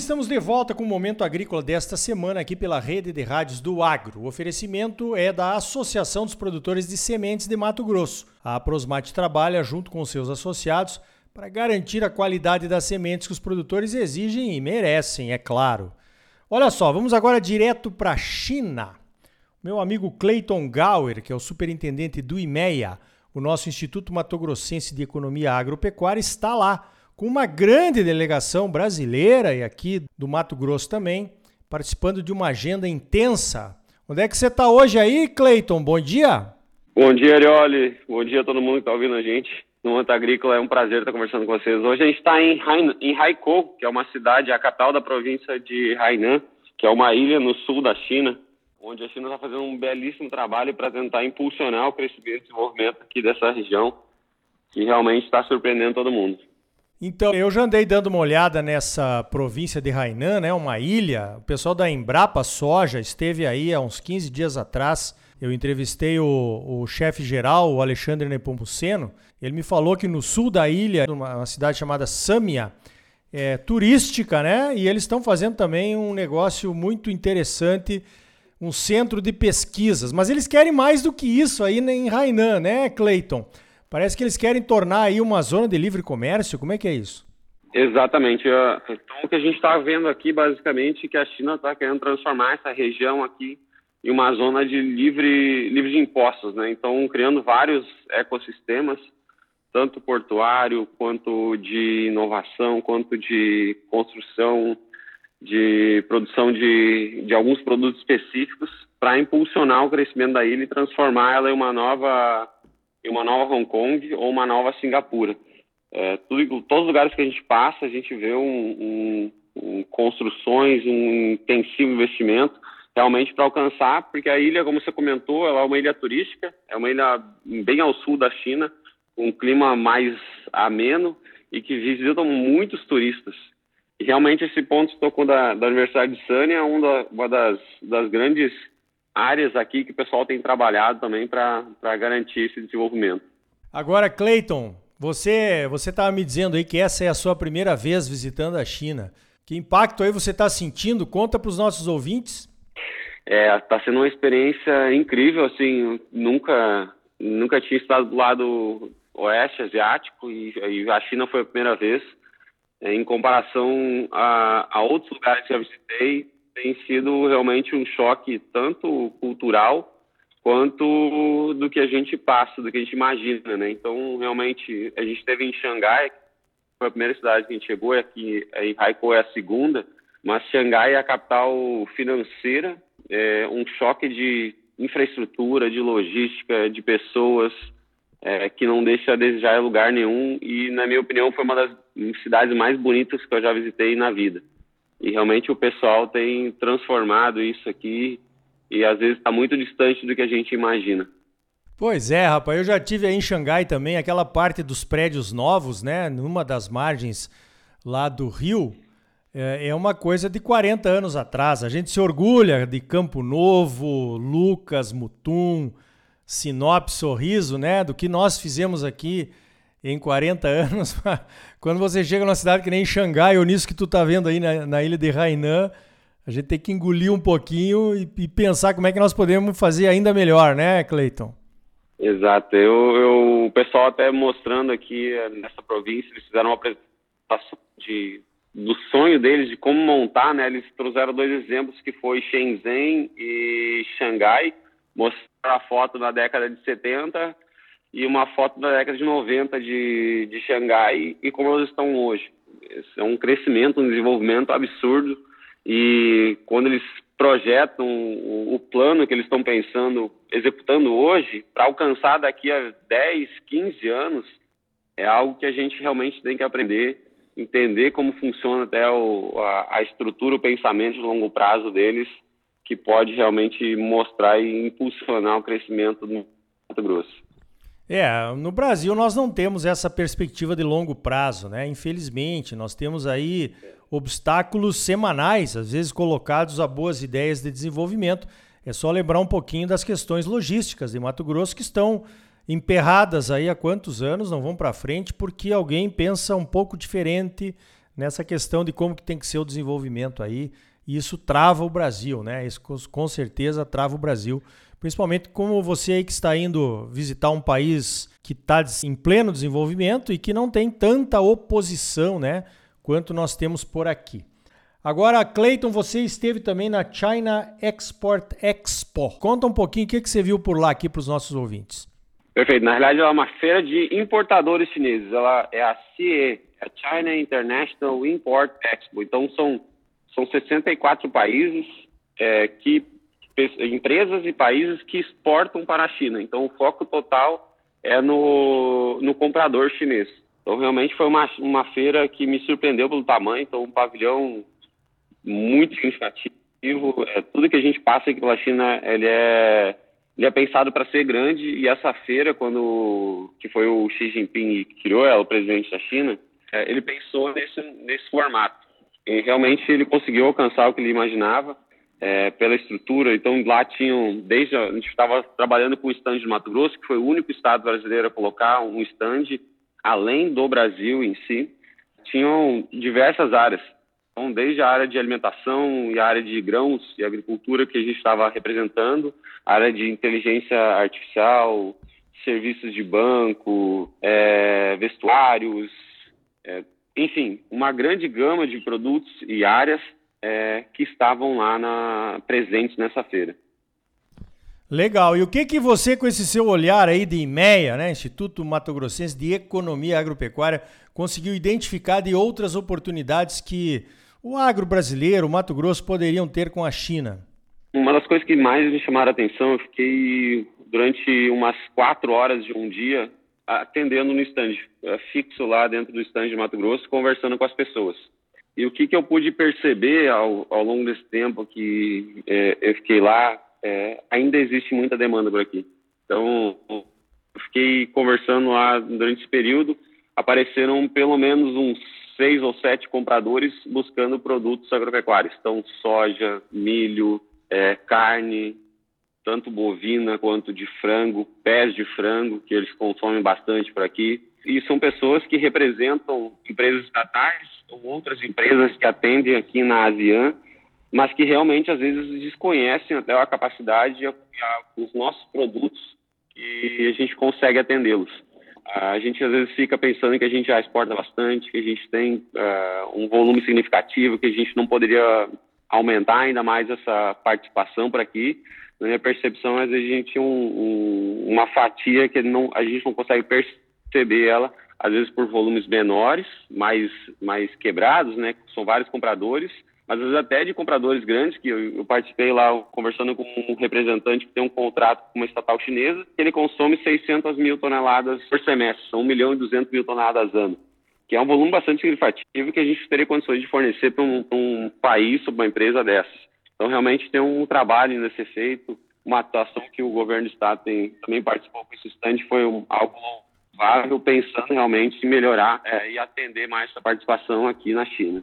estamos de volta com o Momento Agrícola desta semana aqui pela Rede de Rádios do Agro. O oferecimento é da Associação dos Produtores de Sementes de Mato Grosso. A Prosmate trabalha junto com seus associados para garantir a qualidade das sementes que os produtores exigem e merecem, é claro. Olha só, vamos agora direto para a China. Meu amigo Clayton Gauer, que é o superintendente do IMEA, o nosso Instituto Mato Grossense de Economia Agropecuária, está lá com uma grande delegação brasileira e aqui do Mato Grosso também, participando de uma agenda intensa. Onde é que você está hoje aí, Cleiton? Bom dia. Bom dia, Arioli. Bom dia a todo mundo que está ouvindo a gente. No Anta Agrícola é um prazer estar conversando com vocês. Hoje a gente está em, em Haikou, que é uma cidade, a capital da província de Hainan, que é uma ilha no sul da China, onde a China está fazendo um belíssimo trabalho para tentar impulsionar o crescimento e desenvolvimento aqui dessa região, que realmente está surpreendendo todo mundo. Então, eu já andei dando uma olhada nessa província de Hainan, né, uma ilha. O pessoal da Embrapa Soja esteve aí há uns 15 dias atrás. Eu entrevistei o, o chefe geral, o Alexandre Nepomuceno. Ele me falou que no sul da ilha, numa cidade chamada Samia, é turística, né? E eles estão fazendo também um negócio muito interessante, um centro de pesquisas. Mas eles querem mais do que isso aí em Hainan, né, Clayton? Parece que eles querem tornar aí uma zona de livre comércio. Como é que é isso? Exatamente. Então, o que a gente está vendo aqui, basicamente, é que a China está querendo transformar essa região aqui em uma zona de livre, livre de impostos, né? Então, criando vários ecossistemas, tanto portuário, quanto de inovação, quanto de construção, de produção de, de alguns produtos específicos, para impulsionar o crescimento da ilha e transformar ela em uma nova uma nova Hong Kong ou uma nova Singapura. É, tudo, todos os lugares que a gente passa, a gente vê um, um, um construções, um intensivo investimento realmente para alcançar, porque a ilha, como você comentou, ela é uma ilha turística, é uma ilha bem ao sul da China, com um clima mais ameno e que visitam muitos turistas. E realmente esse ponto tocou da, da Universidade de Sanya, é uma, uma das, das grandes áreas aqui que o pessoal tem trabalhado também para garantir esse desenvolvimento. Agora, Clayton, você você estava me dizendo aí que essa é a sua primeira vez visitando a China. Que impacto aí você está sentindo? Conta para os nossos ouvintes. É, está sendo uma experiência incrível, assim, nunca nunca tinha estado do lado oeste asiático e, e a China foi a primeira vez. É, em comparação a, a outros lugares que eu visitei, tem sido realmente um choque tanto cultural quanto do que a gente passa, do que a gente imagina, né? Então, realmente, a gente esteve em Xangai, foi a primeira cidade que a gente chegou, aqui em Haikou é a segunda, mas Xangai é a capital financeira, é um choque de infraestrutura, de logística, de pessoas, é, que não deixa a desejar lugar nenhum, e, na minha opinião, foi uma das cidades mais bonitas que eu já visitei na vida. E realmente o pessoal tem transformado isso aqui e às vezes está muito distante do que a gente imagina. Pois é, rapaz, eu já tive aí em Xangai também, aquela parte dos prédios novos, né, numa das margens lá do rio, é, é uma coisa de 40 anos atrás. A gente se orgulha de Campo Novo, Lucas, Mutum, Sinop, Sorriso, né, do que nós fizemos aqui em 40 anos. Quando você chega numa cidade que nem Xangai, ou nisso que tu tá vendo aí na, na ilha de Hainan, a gente tem que engolir um pouquinho e, e, pensar como é que nós podemos fazer ainda melhor, né, Cleiton? Exato. Eu, eu, o pessoal até mostrando aqui eh, nessa província, eles fizeram uma apresentação de, do sonho deles de como montar, né? Eles trouxeram dois exemplos que foi Shenzhen e Xangai, mostraram a foto na década de 70 e uma foto da década de 90 de, de Xangai e como elas estão hoje. É um crescimento, um desenvolvimento absurdo e quando eles projetam o, o plano que eles estão pensando, executando hoje, para alcançar daqui a 10, 15 anos, é algo que a gente realmente tem que aprender, entender como funciona até o, a, a estrutura, o pensamento de longo prazo deles, que pode realmente mostrar e impulsionar o crescimento do Mato Grosso. É, no Brasil nós não temos essa perspectiva de longo prazo, né? Infelizmente, nós temos aí obstáculos semanais, às vezes colocados a boas ideias de desenvolvimento. É só lembrar um pouquinho das questões logísticas de Mato Grosso que estão emperradas aí há quantos anos, não vão para frente porque alguém pensa um pouco diferente nessa questão de como que tem que ser o desenvolvimento aí. E isso trava o Brasil, né? Isso com certeza trava o Brasil. Principalmente como você aí que está indo visitar um país que está em pleno desenvolvimento e que não tem tanta oposição, né? Quanto nós temos por aqui. Agora, Clayton, você esteve também na China Export Expo. Conta um pouquinho o que, que você viu por lá aqui para os nossos ouvintes. Perfeito. Na realidade, ela é uma feira de importadores chineses. Ela é a CIE, a China International Import Expo. Então, são, são 64 países é, que empresas e países que exportam para a China. Então, o foco total é no, no comprador chinês. Então, realmente foi uma, uma feira que me surpreendeu pelo tamanho. Então, um pavilhão muito significativo. É, tudo que a gente passa aqui pela China, ele é, ele é pensado para ser grande. E essa feira, quando que foi o Xi Jinping que criou ela, o presidente da China, é, ele pensou nesse, nesse formato. E realmente ele conseguiu alcançar o que ele imaginava é, pela estrutura. Então lá tinham, desde a, gente estava trabalhando com o stand de Mato Grosso, que foi o único estado brasileiro a colocar um stand além do Brasil em si. Tinham diversas áreas então, desde a área de alimentação e a área de grãos e agricultura que a gente estava representando, a área de inteligência artificial, serviços de banco, é, vestuários, é, enfim, uma grande gama de produtos e áreas é, que estavam lá na, presentes nessa feira. Legal. E o que que você, com esse seu olhar aí de IMEA, né, Instituto Mato Grossense de Economia Agropecuária, conseguiu identificar de outras oportunidades que o agro brasileiro, o Mato Grosso, poderiam ter com a China? Uma das coisas que mais me chamaram a atenção, eu fiquei durante umas quatro horas de um dia atendendo no stand, eh, fixo lá dentro do stand de Mato Grosso, conversando com as pessoas. E o que, que eu pude perceber ao, ao longo desse tempo que é, eu fiquei lá, é, ainda existe muita demanda por aqui. Então, eu fiquei conversando lá durante esse período, apareceram pelo menos uns seis ou sete compradores buscando produtos agropecuários. Então, soja, milho, é, carne, tanto bovina quanto de frango, pés de frango, que eles consomem bastante por aqui. E são pessoas que representam empresas estatais ou outras empresas que atendem aqui na ASEAN, mas que realmente às vezes desconhecem até a capacidade e os nossos produtos e a gente consegue atendê-los. A gente às vezes fica pensando que a gente já exporta bastante, que a gente tem uh, um volume significativo, que a gente não poderia aumentar ainda mais essa participação por aqui. Na minha percepção, às vezes a gente tem um, um, uma fatia que não, a gente não consegue perceber ela, às vezes por volumes menores, mais, mais quebrados, né? São vários compradores, às vezes até de compradores grandes, que eu, eu, participei lá conversando com um representante que tem um contrato com uma estatal chinesa, que ele consome 600 mil toneladas por semestre, são 1 milhão e 200 mil toneladas ano, que é um volume bastante significativo que a gente teria condições de fornecer para um, um, país, para uma empresa dessas. Então, realmente tem um trabalho ainda a ser feito, uma atuação que o governo do estado tem, também participou com esse stand, foi um, algo pensando realmente em melhorar é, e atender mais essa participação aqui na China.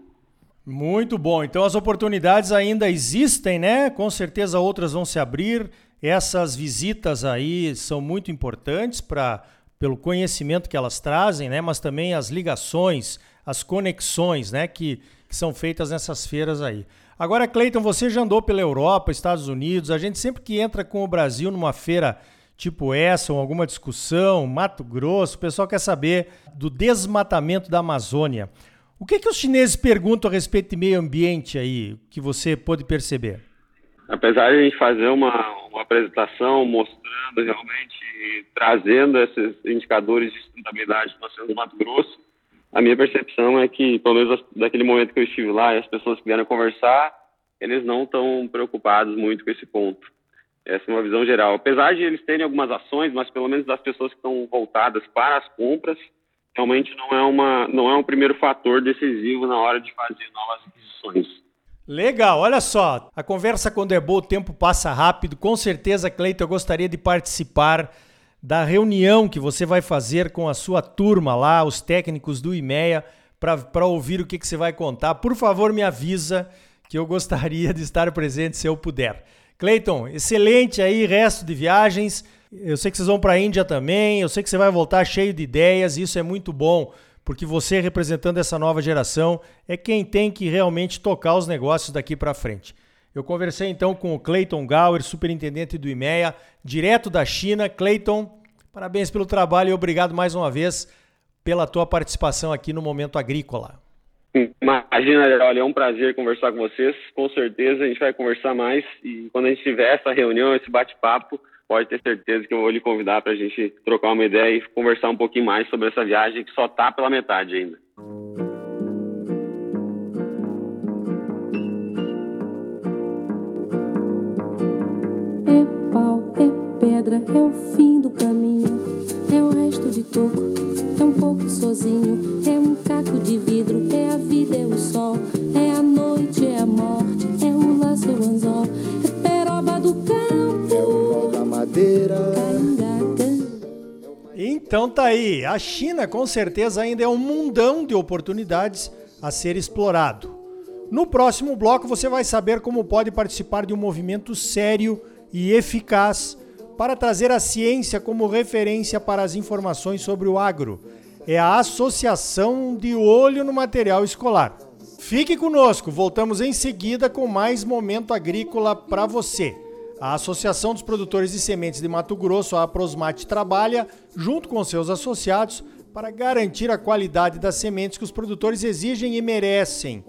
Muito bom. Então as oportunidades ainda existem, né? Com certeza outras vão se abrir. Essas visitas aí são muito importantes para pelo conhecimento que elas trazem, né? Mas também as ligações, as conexões, né? Que, que são feitas nessas feiras aí. Agora, Cleiton, você já andou pela Europa, Estados Unidos. A gente sempre que entra com o Brasil numa feira tipo essa, ou alguma discussão, Mato Grosso, o pessoal quer saber do desmatamento da Amazônia. O que, que os chineses perguntam a respeito de meio ambiente aí, que você pôde perceber? Apesar de a gente fazer uma, uma apresentação mostrando realmente, trazendo esses indicadores de sustentabilidade que nós temos no Mato Grosso, a minha percepção é que, pelo menos daquele momento que eu estive lá e as pessoas que vieram conversar, eles não estão preocupados muito com esse ponto. Essa é uma visão geral. Apesar de eles terem algumas ações, mas pelo menos das pessoas que estão voltadas para as compras, realmente não é, uma, não é um primeiro fator decisivo na hora de fazer novas aquisições. Legal, olha só, a conversa quando é boa, o tempo passa rápido. Com certeza, Cleiton, eu gostaria de participar da reunião que você vai fazer com a sua turma lá, os técnicos do IMEA, para ouvir o que, que você vai contar. Por favor, me avisa que eu gostaria de estar presente se eu puder. Cleiton, excelente aí, resto de viagens. Eu sei que vocês vão para a Índia também, eu sei que você vai voltar cheio de ideias, isso é muito bom porque você, representando essa nova geração, é quem tem que realmente tocar os negócios daqui para frente. Eu conversei então com o Clayton Gower, superintendente do IMEA, direto da China. Clayton, parabéns pelo trabalho e obrigado mais uma vez pela tua participação aqui no Momento Agrícola. Imagina, olha, é um prazer conversar com vocês. Com certeza a gente vai conversar mais e quando a gente tiver essa reunião, esse bate-papo, pode ter certeza que eu vou lhe convidar para a gente trocar uma ideia e conversar um pouquinho mais sobre essa viagem que só está pela metade ainda. É pau, é pedra, é o fim do caminho, é o resto de toco, é um pouco sozinho, é um caco de sol, é a noite, é a morte, é o laço, é o anzol, é peroba do campo. É o da madeira. Então tá aí, a China com certeza ainda é um mundão de oportunidades a ser explorado. No próximo bloco você vai saber como pode participar de um movimento sério e eficaz para trazer a ciência como referência para as informações sobre o agro. É a Associação de Olho no Material Escolar. Fique conosco, voltamos em seguida com mais momento agrícola para você. A Associação dos Produtores de Sementes de Mato Grosso, a Aprosmate, trabalha junto com seus associados para garantir a qualidade das sementes que os produtores exigem e merecem.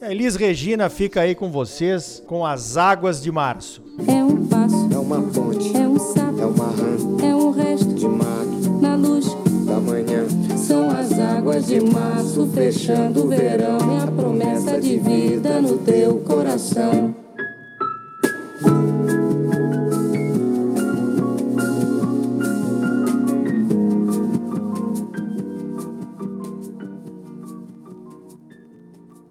A Elis Regina fica aí com vocês com as águas de março. É um passo, É uma ponte, é um sapo, é uma rã é de março fechando o verão. É a promessa de vida no teu coração.